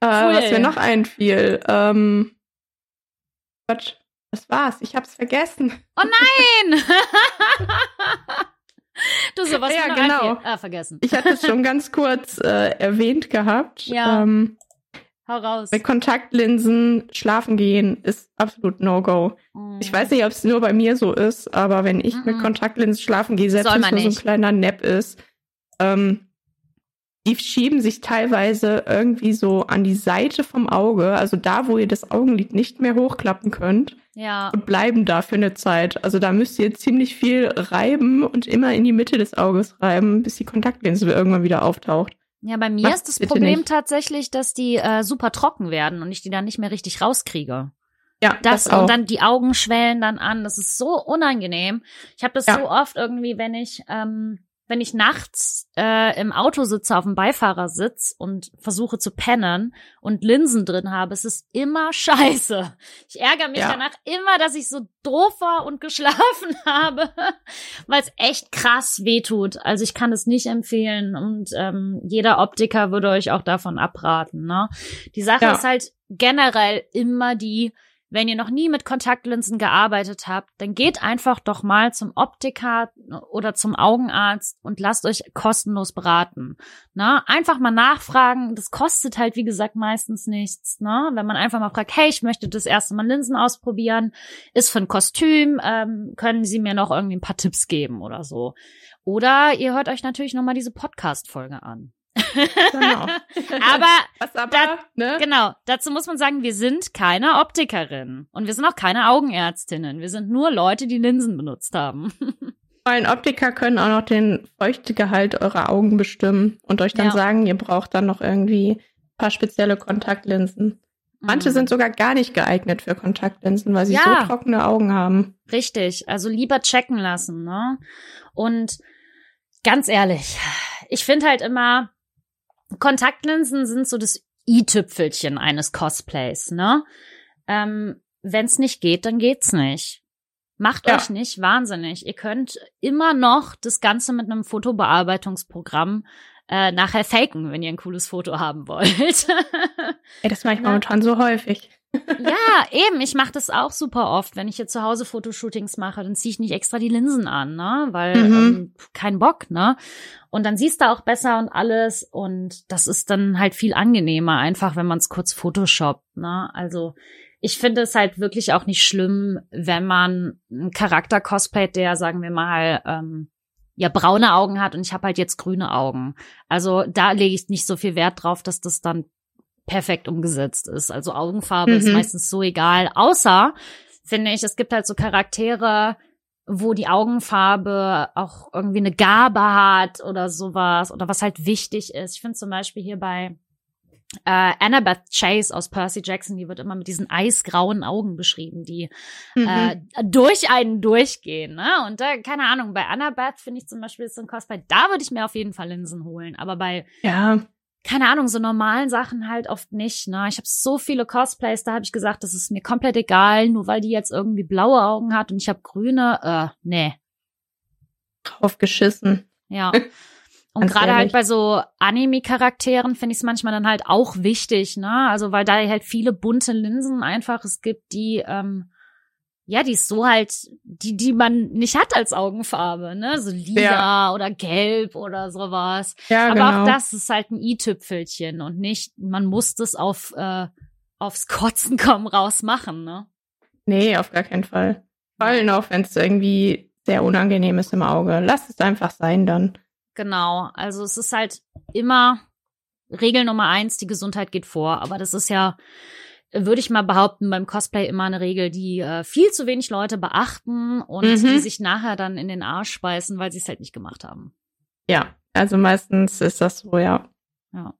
Äh, Cool. was mir noch einfiel. Ähm, Quatsch, das war's. Ich hab's vergessen. Oh nein! Du sowas Ja, genau. Ah, vergessen. Ich hatte es schon ganz kurz äh, erwähnt gehabt. Ja. Ähm, Hau raus. mit Kontaktlinsen schlafen gehen ist absolut No-Go. Ich weiß nicht, ob es nur bei mir so ist, aber wenn ich mit Mhm. Kontaktlinsen schlafen gehe, selbst wenn es nur so ein kleiner Nap ist, ähm, die schieben sich teilweise irgendwie so an die Seite vom Auge, also da, wo ihr das Augenlid nicht mehr hochklappen könnt Ja. und bleiben da für eine Zeit. Also da müsst ihr ziemlich viel reiben und immer in die Mitte des Auges reiben, bis die Kontaktlinse irgendwann wieder auftaucht. Ja, bei mir Macht's ist das Problem nicht. tatsächlich, dass die äh, super trocken werden und ich die dann nicht mehr richtig rauskriege. Ja, Das, auch. und dann die Augen schwellen dann an. Das ist so unangenehm. Ich habe das Ja. so oft irgendwie, wenn ich ähm, wenn ich nachts äh, im Auto sitze, auf dem Beifahrersitz und versuche zu pennen und Linsen drin habe, es ist immer scheiße. Ich ärgere mich Ja. danach immer, dass ich so doof war und geschlafen habe, weil es echt krass wehtut. Also ich kann es nicht empfehlen und ähm, jeder Optiker würde euch auch davon abraten. Ne? Die Sache Ja. ist halt generell immer die, wenn ihr noch nie mit Kontaktlinsen gearbeitet habt, dann geht einfach doch mal zum Optiker oder zum Augenarzt und lasst euch kostenlos beraten. Ne? Einfach mal nachfragen. Das kostet halt, wie gesagt, meistens nichts. Ne? Wenn man einfach mal fragt, hey, ich möchte das erste Mal Linsen ausprobieren, ist für ein Kostüm, ähm, können Sie mir noch irgendwie ein paar Tipps geben oder so. Oder ihr hört euch natürlich nochmal diese Podcast-Folge an. Genau. Aber aber, da- ne? Genau, dazu muss man sagen, wir sind keine Optikerin und wir sind auch keine Augenärztinnen. Wir sind nur Leute, die Linsen benutzt haben. Ein Optiker können auch noch den Feuchtegehalt eurer Augen bestimmen und euch dann Ja. sagen, ihr braucht dann noch irgendwie ein paar spezielle Kontaktlinsen. Manche Mhm. sind sogar gar nicht geeignet für Kontaktlinsen, weil sie Ja. so trockene Augen haben. Richtig, also lieber checken lassen, ne? Und ganz ehrlich, ich finde halt immer, Kontaktlinsen sind so das i-Tüpfelchen eines Cosplays, ne? Ähm, Wenn es nicht geht, dann geht's nicht. Macht Ja. euch nicht wahnsinnig. Ihr könnt immer noch das Ganze mit einem Fotobearbeitungsprogramm äh, nachher faken, wenn ihr ein cooles Foto haben wollt. Ey, das mache ich Na? momentan so häufig. Ja, eben. Ich mache das auch super oft. Wenn ich hier zu Hause Fotoshootings mache, dann ziehe ich nicht extra die Linsen an, ne? Weil Mhm. ähm, kein Bock, ne? Und dann siehst du auch besser und alles. Und das ist dann halt viel angenehmer, einfach wenn man es kurz Photoshoppt, ne? Also ich finde es halt wirklich auch nicht schlimm, wenn man einen Charakter cosplayt, der, sagen wir mal, ähm, ja, braune Augen hat und ich habe halt jetzt grüne Augen. Also da lege ich nicht so viel Wert drauf, dass das dann perfekt umgesetzt ist. Also Augenfarbe ist Mhm. meistens so egal. Außer, finde ich, es gibt halt so Charaktere, wo die Augenfarbe auch irgendwie eine Gabe hat oder sowas oder was halt wichtig ist. Ich finde zum Beispiel hier bei äh, Annabeth Chase aus Percy Jackson, die wird immer mit diesen eisgrauen Augen beschrieben, die Mhm. äh, durch einen durchgehen. Ne? Und da, keine Ahnung, bei Annabeth finde ich zum Beispiel ist so ein Cosplay, da würde ich mir auf jeden Fall Linsen holen. Aber bei ja, keine Ahnung, so normalen Sachen halt oft nicht. Ne? Ich habe so viele Cosplays, da habe ich gesagt, das ist mir komplett egal, nur weil die jetzt irgendwie blaue Augen hat und ich habe grüne. Äh, nee, drauf geschissen. ja. Und gerade halt bei so Anime-Charakteren finde ich es manchmal dann halt auch wichtig, ne? Also weil da halt viele bunte Linsen einfach es gibt, die ähm, ja, die ist so halt, die, die man nicht hat als Augenfarbe, ne? So lila Ja. oder gelb oder sowas. Ja, Aber genau. auch das ist halt ein i-Tüpfelchen und nicht, man muss das auf äh, aufs Kotzen kommen raus machen, ne? Nee, auf gar keinen Fall. Vor allem auch, wenn es irgendwie sehr unangenehm ist im Auge. Lasst es einfach sein dann. Genau. Also es ist halt immer Regel Nummer eins, die Gesundheit geht vor. Aber das ist ja, würde ich mal behaupten, beim Cosplay immer eine Regel, die äh, viel zu wenig Leute beachten und Mhm. die sich nachher dann in den Arsch speisen, weil sie es halt nicht gemacht haben. Ja, also meistens ist das so, ja. Ja.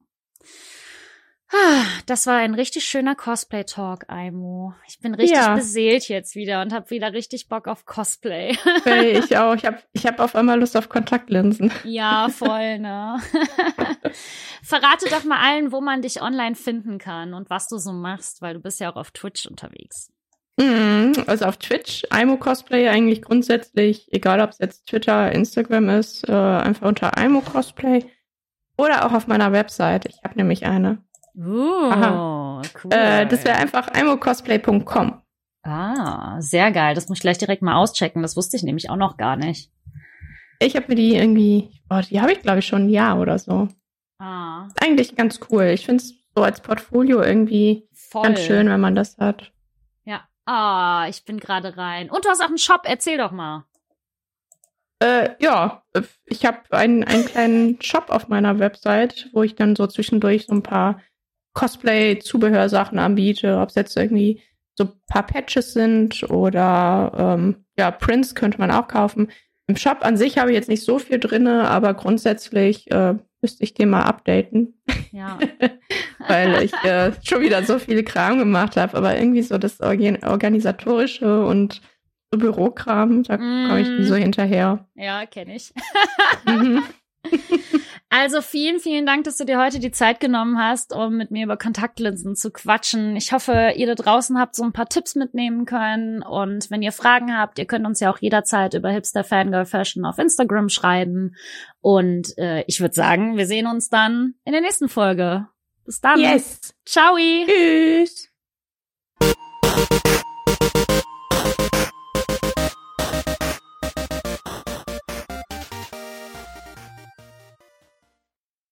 Ah, Das war ein richtig schöner Cosplay-Talk, Aimo. Ich bin richtig Ja. beseelt jetzt wieder und habe wieder richtig Bock auf Cosplay. Hey, ich auch. Ich habe ich hab auf einmal Lust auf Kontaktlinsen. ja, voll, ne? Verrate doch mal allen, wo man dich online finden kann und was du so machst, weil du bist ja auch auf Twitch unterwegs. Mhm, Also auf Twitch, Aimo Cosplay eigentlich grundsätzlich, egal ob es jetzt Twitter, Instagram ist, äh, einfach unter Aimo Cosplay. Oder auch auf meiner Website. Ich habe nämlich eine. Uh, Aha. cool. Äh, das wäre einfach Ich habe mir die irgendwie, oh, die habe ich glaube ich schon ein Jahr oder so. Ah. Eigentlich ganz cool. Ich finde es so als Portfolio irgendwie Voll. ganz schön, wenn man das hat. Ja. Ah, ich bin gerade rein. Und du hast auch einen Shop. Erzähl doch mal. Äh, ja, ich habe einen, einen kleinen Shop auf meiner Website, wo ich dann so zwischendurch so ein paar Cosplay-Zubehörsachen anbiete, ob es jetzt irgendwie so ein paar Patches sind oder ähm, ja, Prints könnte man auch kaufen. Im Shop an sich habe ich jetzt nicht so viel drinne, aber grundsätzlich äh, müsste ich den mal updaten. Ja. Weil ich äh, schon wieder so viele Kram gemacht habe, aber irgendwie so das Organ organisatorische und so Bürokram, da mm. komme ich nie so mm. hinterher. Ja, kenne ich. mhm. Also vielen, vielen Dank, dass du dir heute die Zeit genommen hast, um mit mir über Kontaktlinsen zu quatschen. Ich hoffe, ihr da draußen habt so ein paar Tipps mitnehmen können. Und wenn ihr Fragen habt, ihr könnt uns ja auch jederzeit über Hipster Fangirl Fashion auf Instagram schreiben. Und äh, ich würde sagen, wir sehen uns dann in der nächsten Folge. Bis dann. Yes. Ciao. Tschüss.